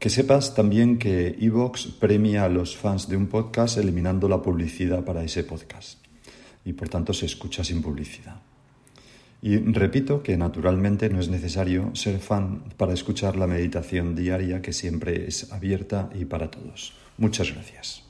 Que sepas también que Evox premia a los fans de un podcast eliminando la publicidad para ese podcast y por tanto se escucha sin publicidad. Y repito que naturalmente no es necesario ser fan para escuchar la meditación diaria que siempre es abierta y para todos. Muchas gracias.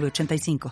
85